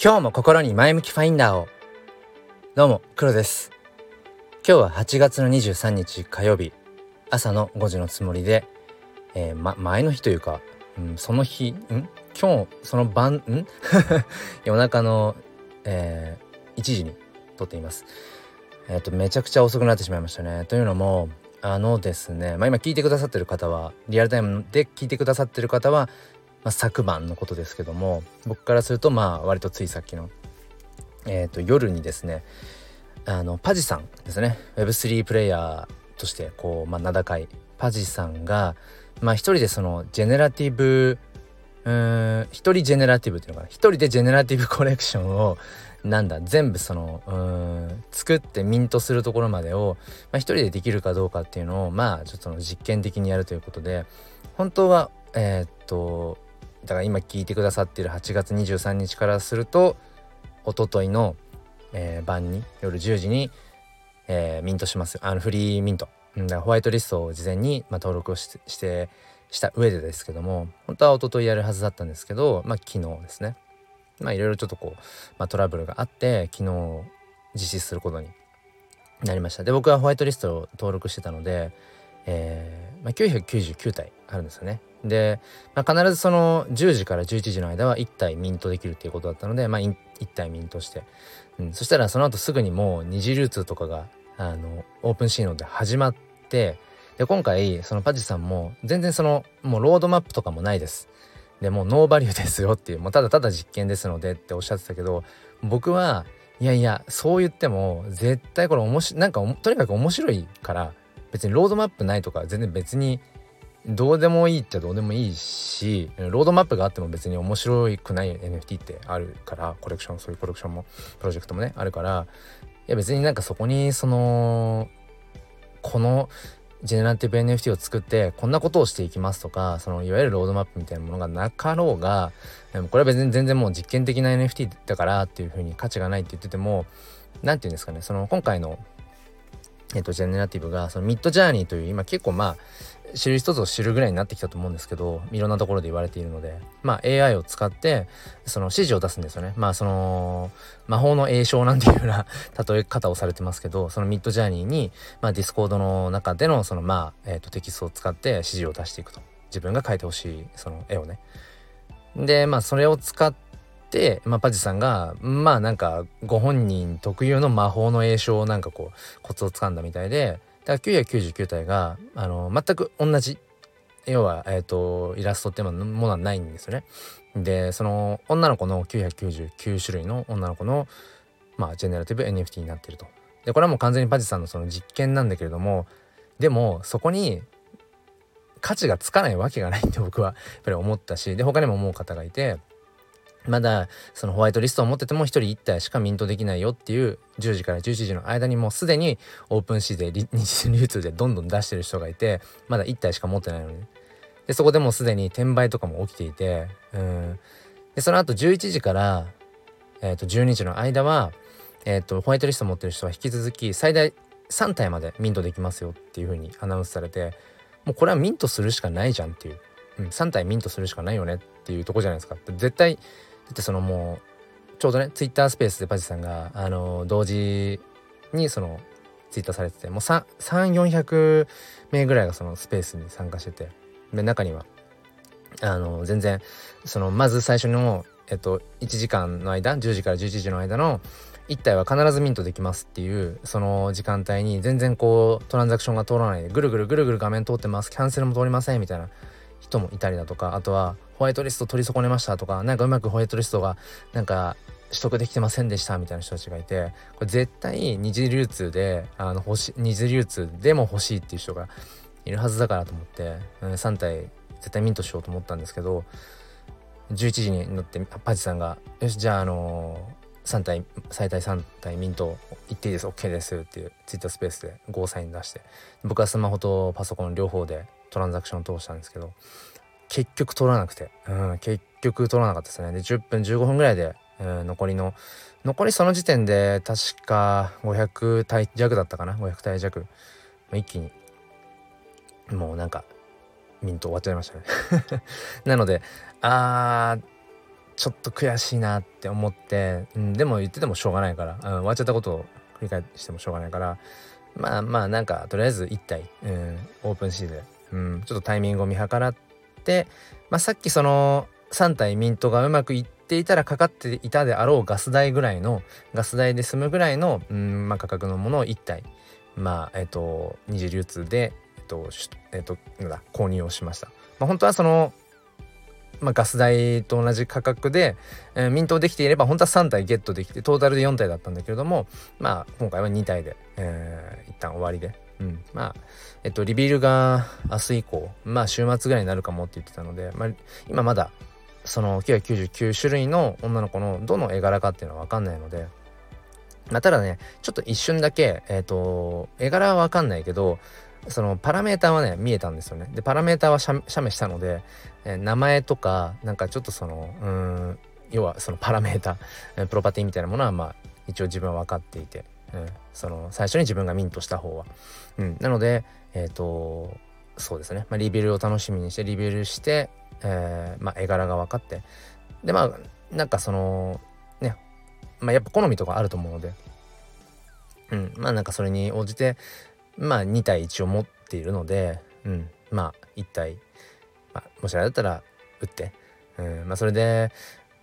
今日も心に前向きファインダーを。どうも黒です。今日は8月の23日火曜日。朝の5時のつもりで、えー、ま、前の日というか、うん、その日ん？今日その晩ん？夜中の、えー、1時に撮っています。えっ、ー、とめちゃくちゃ遅くなってしまいましたね。というのもあのですねまあ今聞いてくださってる方はリアルタイムで聞いてくださってる方はまあ、昨晩のことですけども僕からするとまあ割とついさっきの、えー、と夜にですねあのパジさんですね。Web3 プレイヤーとしてこう、まあ、名高いパジさんがまあ一人でそのジェネラティブうん一人ジェネラティブっていうのかな。一人でジェネラティブコレクションをなんだ全部そのうん作ってミントするところまでを、まあ、一人でできるかどうかっていうのをまあちょっと実験的にやるということで本当はえー、っとだから今聞いてくださっている8月23日からするとおとといの、えー、晩に夜10時に、えー、ミントします。あのフリーミント、うん、だホワイトリストを事前に、まあ、登録をししてした上でですけども本当はおとといやるはずだったんですけどまあ昨日ですね。まあいろいろちょっとこう、まあ、トラブルがあって昨日実施することになりました。で僕はホワイトリストを登録してたので、えーまあ、999体あるんですよね。で、まあ、必ずその10時から11時の間は1体ミントできるっていうことだったので、まあ、1体ミントして、うん、そしたらその後すぐにもう二次流通とかがあのオープンシーノで始まってで今回そのパジさんも全然そのもうロードマップとかもないです。でもうノーバリューですよっていうもうただただ実験ですのでっておっしゃってたけど僕はいやいやそう言っても絶対これ面白いなんかとにかく面白いから別にロードマップないとか全然別にどうでもいいっちゃどうでもいいしロードマップがあっても別に面白くない NFT ってあるからコレクションそういうコレクションもプロジェクトもねあるからいや別になんかそこにそのこのジェネラティブ NFT を作ってこんなことをしていきますとかそのいわゆるロードマップみたいなものがなかろうがこれは別に全然もう実験的な NFT だからっていうふうに価値がないって言ってても何て言うんですかねその今回のえっと、ジェネラティブがその Midjourney という今結構まあ知る人ぞ知るぐらいになってきたと思うんですけどいろんなところで言われているので。まあ AI を使ってその指示を出すんですよね。まあその魔法の詠唱なんていうような例え方をされてますけどその Midjourney にまあ Discord の中でのそのまあ、えー、とテキストを使って指示を出していくと。自分が描いてほしいその絵をね。でまあそれを使って、まあ、パジさんがまあなんかご本人特有の魔法の栄唱をなんかこうコツをつかんだみたいでだから999体があの全く同じ要は、えーと、イラストってものはないんですよね。でその女の子の999種類の女の子のまあジェネラティブ NFT になってると。でこれはもう完全にパジさんのその実験なんだけれどもでもそこに価値がつかないわけがないって僕はやっぱり思ったしで他にも思う方がいてまだそのホワイトリストを持ってても1人1体しかミントできないよっていう10時から11時の間にもうすでにオープンシーで 日流通でどんどん出してる人がいてまだ1体しか持ってないのに。でそこでもうすでに転売とかも起きていてうん。でその後11時から、えー、と12時の間は、え、とホワイトリスト持ってる人は引き続き最大3体までミントできますよっていう風にアナウンスされてもうこれはミントするしかないじゃんっていう、うん、3体ミントするしかないよねっていうとこじゃないですか。絶対ってそのもうちょうどねツイッタースペースでパジさんがあの同時にそのツイッターされててもう3400名ぐらいがそのスペースに参加しててで中にはあの全然そのまず最初のえっと1時間の間10時から11時の間の1体は必ずミントできますっていうその時間帯に全然こうトランザクションが通らないぐるぐるぐるぐる画面通ってます。キャンセルも通りませんみたいな人もいたりだとかあとはホワイトリスト取り損ねましたとかなんかうまくホワイトリストがなんか取得できてませんでしたみたいな人たちがいてこれ絶対二次流通であの欲し二次流通でも欲しいっていう人がいるはずだからと思って、うん、3体絶対ミントしようと思ったんですけど11時になってパチさんが「よしじゃああのー、3体最大3体ミント行っていいです。OK です」っていうツイッタースペースでゴーサイン出して僕はスマホとパソコン両方でトランザクション通したんですけど結局取らなくて、うん、結局取らなかったですね。で10分15分ぐらいで、うん、残りの残りその時点で確か500体弱だったかな？500体弱。一気にもうなんかミント終わっちゃいましたね。なのであーちょっと悔しいなって思って、うん、でも言っててもしょうがないから、うん、終わっちゃったことを繰り返してもしょうがないからまあまあなんかとりあえず1体、うん、オープンシーで、うん、ちょっとタイミングを見計らって、まあ、さっきその3体ミントがうまくいっていたらかかっていたであろうガス代ぐらいのガス代で済むぐらいの、うんまあ、価格のものを1体まあえっ、と二次流通でえっ、とえっ、とだ購入をしました。まあ、本当はそのまあ、ガス代と同じ価格で、えー、ミントできていれば本当は3体ゲットできてトータルで4体だったんだけれどもまあ今回は2体で、えー、一旦終わりで、うん、まあえっとリビールが明日以降まあ週末ぐらいになるかもって言ってたので、まあ、今まだその999種類の女の子のどの絵柄かっていうのは分かんないのでまあただねちょっと一瞬だけえっ、と絵柄は分かんないけどそのパラメーターはね見えたんですよね。でパラメーターは写メしたので、えー、名前とかなんかちょっとそのうん要はそのパラメータプロパティみたいなものはまあ一応自分は分かっていて、うん、その最初に自分がミントした方は、うん、なのでえっ、ー、とそうですね、まあ、リビルを楽しみにしてリビルして、えー、まあ、絵柄が分かって。でまあなんかそのね。まあやっぱ好みとかあると思うので。うん。まあなんかそれに応じてまあ2体一応持っているので、うん、まあ1体、まあ、もしあれだったら打って、うん、まあそれで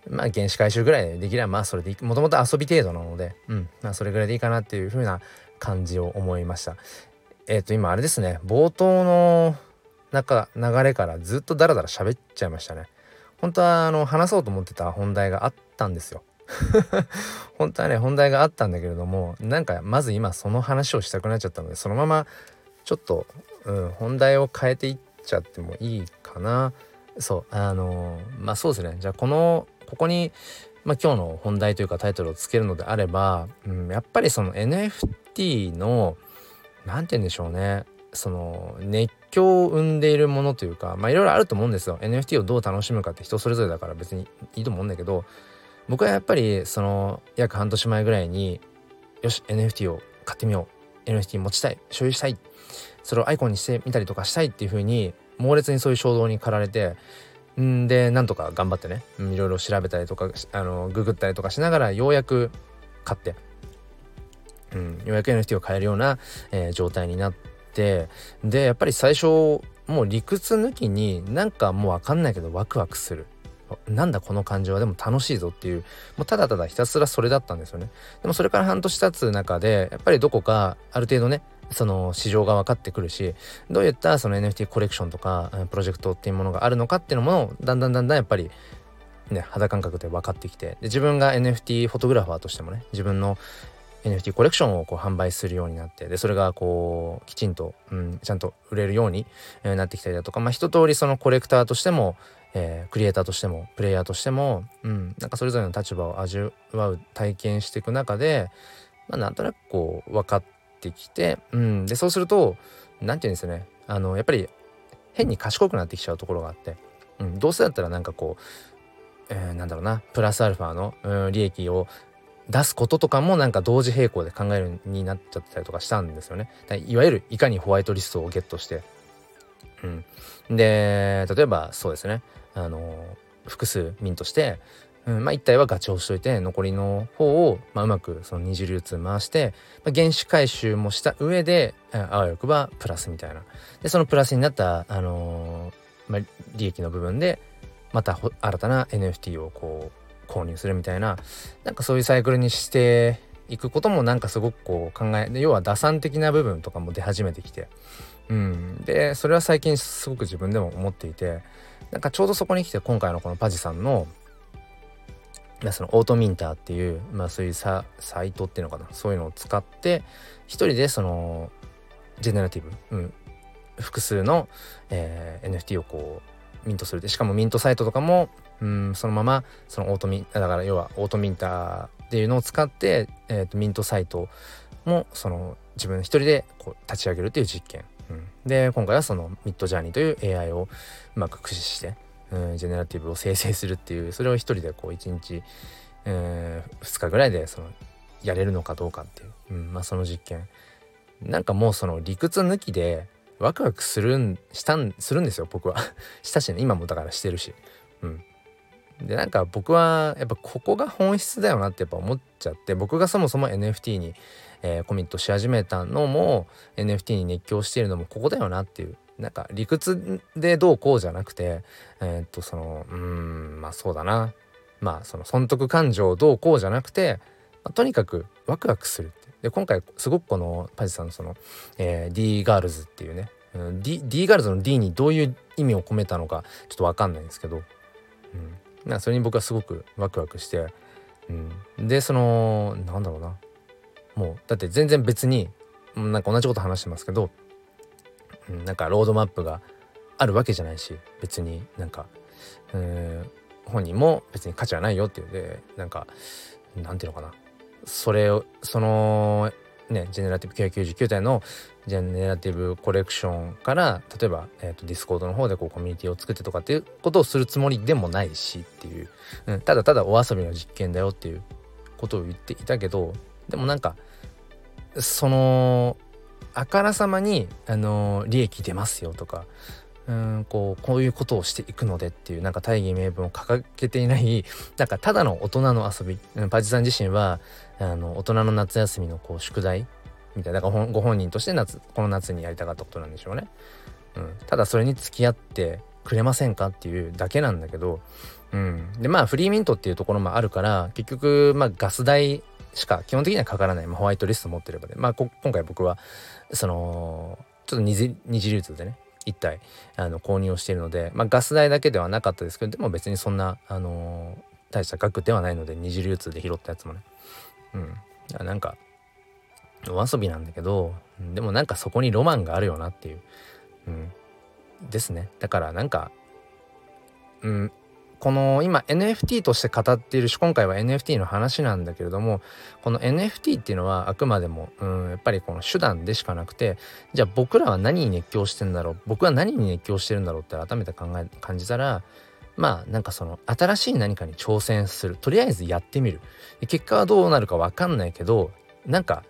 まあ原子回収ぐらいできればまあそれでもともと遊び程度なので、うん、まあそれぐらいでいいかなっていう風な感じを思いました。えっ、ー、と今あれですね冒頭の中流れからずっとダラダラ喋っちゃいましたね。本当はあの話そうと思ってた本題があったんですよ。本当はね本題があったんだけれどもなんかまず今その話をしたくなっちゃったのでそのままちょっと、うん、本題を変えていっちゃってもいいかなそうあのまあそうですねじゃあこのここに、まあ、今日の本題というかタイトルをつけるのであれば、うん、やっぱりその NFT の何て言うんでしょうね。その熱狂を生んでいるものというかまあいろいろあると思うんですよ。NFT をどう楽しむかって人それぞれだから別にいいと思うんだけど僕はやっぱりその約半年前ぐらいによし NFT を買ってみよう。NFT 持ちたい。所有したい。それをアイコンにしてみたりとかしたいっていう風に猛烈にそういう衝動に駆られてん。でなんとか頑張ってね。いろいろ調べたりとかあのググったりとかしながらようやく買って、うん、ようやく NFT を買えるような、えー、状態になって。でやっぱり最初もう理屈抜きになんかもう分かんないけどワクワクする。なんだこの感情はでも楽しいぞっていう。もうただただひたすらそれだったんですよね。でもそれから半年経つ中でやっぱりどこかある程度ねその市場が分かってくるしどういったその NFT コレクションとかプロジェクトっていうものがあるのかっていうのもだんだんだんだんやっぱりね肌感覚で分かってきてで自分が NFT フォトグラファーとしてもね自分の NFT コレクションをこう販売するようになってでそれがこうきちんと、うん、ちゃんと売れるように、なってきたりだとかまあ一通りそのコレクターとしてもえー、クリエイターとしてもプレイヤーとしても、うん、なんかそれぞれの立場を味わう体験していく中で、まあ、なんとなくこう分かってきて、うん、でそうすると何て言うんですよね。あのやっぱり変に賢くなってきちゃうところがあって、うん、どうせだったらなんかこう、えー、なんだろうな。プラスアルファの、うん、利益を出すこととかもなんか同時並行で考えるになっちゃったりとかしたんですよね。いわゆるいかにホワイトリストをゲットして、うん、で例えばそうですね。あの複数ミントして、うん、まあ1体はガチをしといて残りの方を、まあ、うまくその二次流通回して、まあ、原資回収もした上であわよくばプラスみたいな。でそのプラスになった、あのー、まあ、利益の部分でまた新たな NFT をこう購入するみたいななんかそういうサイクルにしていくこともなんかすごくこう考え要は打算的な部分とかも出始めてきて。うん。でそれは最近すごく自分でも思っていてなんかちょうどそこに来て今回のこのパジさんのまそのオートミンターっていう、まあ、そういうササイトっていうのかな。そういうのを使って一人でそのジェネラティブ、うん、複数の、えー、NFT をこうミントする。でしかもミントサイトとかも、うん、そのままそのオートミンだから要はオートミンターっていうのを使って、えーと、ミントサイトもその自分一人でこう立ち上げるっていう実験。うん、で今回はそのミッドジャーニーという AI をうまく駆使して、うん、ジェネラティブを生成するっていうそれを一人でこう1日、えー、2日ぐらいでそのやれるのかどうかっていう、うんまあ、その実験。なんかもうその理屈抜きでワクワクするんしたんするんですよ僕は。したしね今もだからしてるし、うん、でなんか僕はやっぱここが本質だよなってやっぱ思っちゃって僕がそもそも NFT に、えー、コミットし始めたのも NFT に熱狂しているのもここだよなっていう。なんか理屈でどうこうじゃなくてえー、っとそのうんまあそうだな。まあその損得感情どうこうじゃなくて、まあ、とにかくワクワクするで今回すごくこのパジさんのその、えー、D ガールズっていうね、うん、D, D ガールズの D にどういう意味を込めたのかちょっと分かんないんですけど、うん、なそれに僕はすごくワクワクして、うん、でそのなんだろうな。もうだって全然別になんか同じこと話してますけど、なんかロードマップがあるわけじゃないし別になんかうん本人も別に価値はないよっていうでなんかなんていうのかな。それをそのねジェネラティブ999体のジェネラティブコレクションから例えば、えーと、 Discord の方でこうコミュニティを作ってとかっていうことをするつもりでもないしっていう、うん、ただただお遊びの実験だよっていうことを言っていたけどでもなんかそのあからさまにあの利益出ますよとかうんこうこういうことをしていくのでっていうなんか大義名分を掲げていないなんかただの大人の遊び、うん、パジさん自身はあの大人の夏休みのこう宿題みたいなだからご本人として夏この夏にやりたかったことなんでしょうね。うん、ただそれに付き合ってくれませんかっていうだけなんだけど、うん、でまあフリーミントっていうところもあるから結局まあガス代しか基本的にはかからない、まあ、ホワイトリスト持ってればでまあ今回僕はそのちょっと二次流通でね1体あの購入をしているので、まあ、ガス代だけではなかったですけどでも別にそんな、あのー、大した額ではないので二次流通で拾ったやつもね。うん。なんかお遊びなんだけどでもなんかそこにロマンがあるよなっていう、うん、ですね。だからなんかうんこの今 NFT として語っているし今回は NFT の話なんだけれどもこの NFT っていうのはあくまでもうんやっぱりこの手段でしかなくてじゃあ僕らは何に熱狂してんだろう僕は何に熱狂してるんだろうって改めて考え感じたらまあなんかその新しい何かに挑戦する。とりあえずやってみる。結果はどうなるか分かんないけどなんか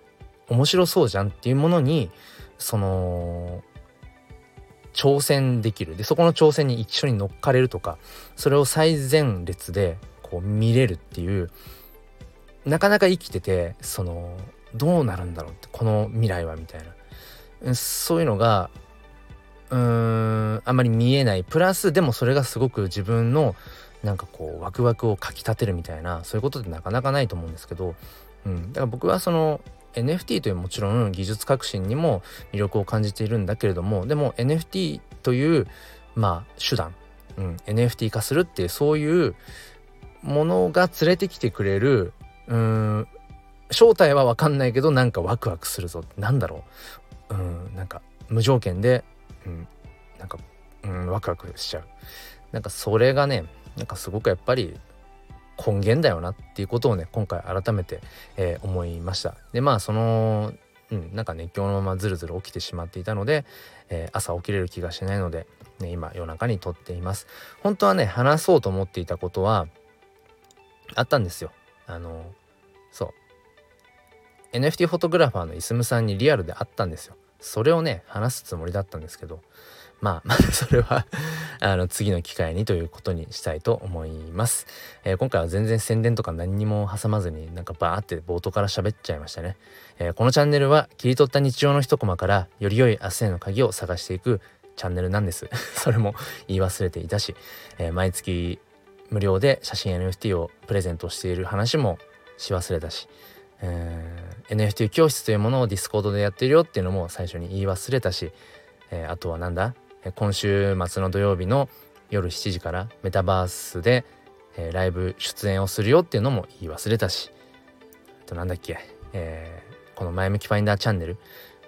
面白そうじゃんっていうものにその挑戦できる。でそこの挑戦に一緒に乗っかれるとかそれを最前列でこう見れるっていうなかなか生きててそのどうなるんだろうってこの未来はみたいな。そういうのがうーんあまり見えない。プラスでもそれがすごく自分のなんかこうワクワクをかきたてるみたいなそういうことってなかなかないと思うんですけど、うん、だから僕はその NFT というもちろん技術革新にも魅力を感じているんだけれどもでも NFT というまあ手段、うん、NFT 化するっていうそういうものが連れてきてくれるうん正体は分かんないけどなんかワクワクするぞ。なんだろう。うんなんか無条件で、うん、なんか、うん、ワクワクしちゃう。なんかそれがねなんかすごくやっぱり根源だよなっていうことをね今回改めて、えー、思いました。でまあそのうんなんか熱狂のままずるずる起きてしまっていたので、えー、朝起きれる気がしないので、ね、今夜中に撮っています。本当はね話そうと思っていたことはあったんですよ。あのそう。NFT フォトグラファーのイスムさんにリアルで会ったんですよ。それをね話すつもりだったんですけどまあ、それは あの、次の機会にということにしたいと思います。えー、今回は全然宣伝とか何にも挟まずになんかバーって冒頭から喋っちゃいましたね。えー、このチャンネルは切り取った日常の一コマからより良い明日への鍵を探していくチャンネルなんです。それも言い忘れていたし、えー、毎月無料で写真 NFT をプレゼントしている話もし忘れたし、えー、NFT 教室というものを Discord でやっているよっていうのも最初に言い忘れたし、えー、あとはなんだ？今週末の土曜日の夜7時からメタバースで、え、ライブ出演をするよっていうのも言い忘れたしあとなんだっけ、えー、この前向きファインダーチャンネル、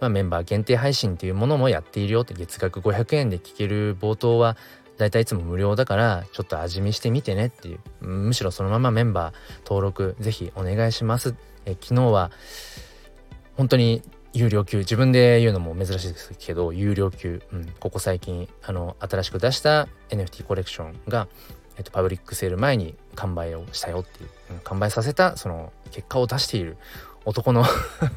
まあ、メンバー限定配信っていうものもやっているよって月額500円で聞ける冒頭はだいたいいつも無料だからちょっと味見してみてねっていうむしろそのままメンバー登録ぜひお願いします、え昨日は本当に有料級。自分で言うのも珍しいですけど有料級、うん、ここ最近あの新しく出した NFT コレクションが、えっと、パブリックセール前に完売をしたよっていう、うん、完売させたその結果を出している。男の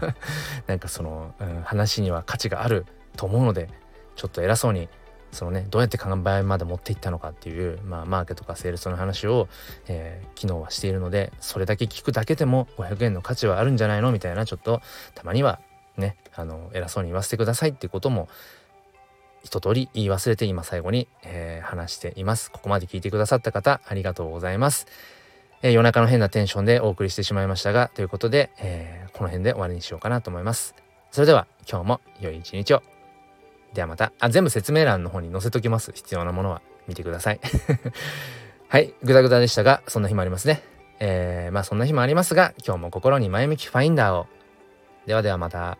なんかその、うん、話には価値があると思うのでちょっと偉そうにそのねどうやって完売まで持っていったのかっていう、まあ、マーケとかセールスの話を、えー、昨日はしているのでそれだけ聞くだけでも500円の価値はあるんじゃないの？みたいなちょっとたまにはねあの偉そうに言わせてくださいっていうことも一通り言い忘れて今最後に、えー、話しています。ここまで聞いてくださった方ありがとうございます。えー、夜中の変なテンションでお送りしてしまいましたがということで、えー、この辺で終わりにしようかなと思います。それでは今日も良い一日を。ではまた、あ、全部説明欄の方に載せときます。必要なものは見てください。はい、ぐだぐだでしたが、そんな日もありますね。えー、まあそんな日もありますが、今日も心に前向きファインダーを。ではではまた。